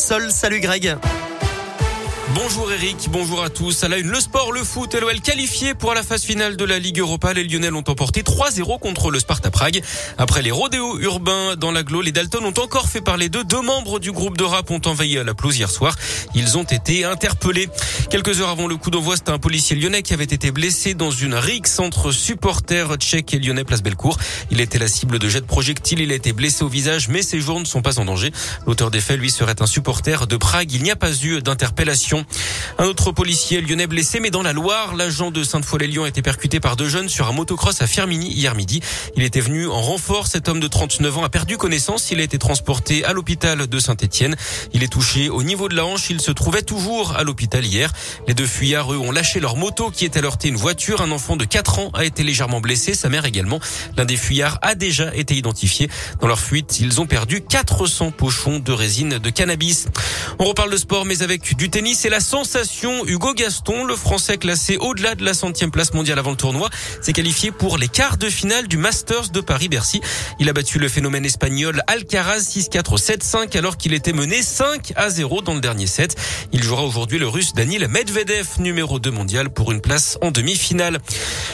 Salut Greg. Bonjour Eric, bonjour à tous. À la une, le sport, le foot l'OL qualifié pour la phase finale de la Ligue Europa. Les Lyonnais ont emporté 3-0 contre le Sparta Prague. Après les rodéos urbains dans l'agglo, les Dalton ont encore fait parler d'eux. Deux membres du groupe de rap ont envahi la pelouse hier soir. Ils ont été interpellés. Quelques heures avant le coup d'envoi, c'était un policier lyonnais qui avait été blessé dans une rixe entre supporters tchèques et lyonnais place Bellecour. Il était la cible de jets de projectiles. Il a été blessé au visage, mais ses jours ne sont pas en danger. L'auteur des faits, lui, serait un supporter de Prague. Il n'y a pas eu d'interpellation. Un autre policier lyonnais blessé, mais dans la Loire, l'agent de Sainte-Foy-les-Lyons a été percuté par deux jeunes sur un motocross à Firmini hier midi. Il était venu en renfort. Cet homme de 39 ans a perdu connaissance. Il a été transporté à l'hôpital de Saint-Etienne. Il est touché au niveau de la hanche. Il se trouvait toujours à l'hôpital hier. Les deux fuyards, eux, ont lâché leur moto qui était heurté une voiture. Un enfant de 4 ans a été légèrement blessé. Sa mère également. L'un des fuyards a déjà été identifié. Dans leur fuite, ils ont perdu 400 pochons de résine de cannabis. On reparle de sport, mais avec du tennis et la sensation Hugo Gaston, le Français classé au-delà de la centième place mondiale avant le tournoi, s'est qualifié pour les quarts de finale du Masters de Paris-Bercy. Il a battu le phénomène espagnol Alcaraz 6-4 7-5 alors qu'il était mené 5 à 0 dans le dernier set. Il jouera aujourd'hui le russe Danil Medvedev, numéro 2 mondial pour une place en demi-finale.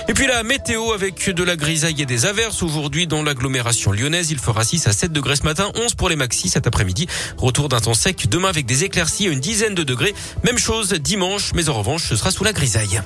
Et puis la météo avec de la grisaille et des averses aujourd'hui dans l'agglomération lyonnaise. Il fera 6 à 7 degrés ce matin, 11 pour les maxis cet après-midi. Retour d'un temps sec demain avec des éclaircies à une dizaine de degrés. Même chose dimanche, mais en revanche, ce sera sous la grisaille.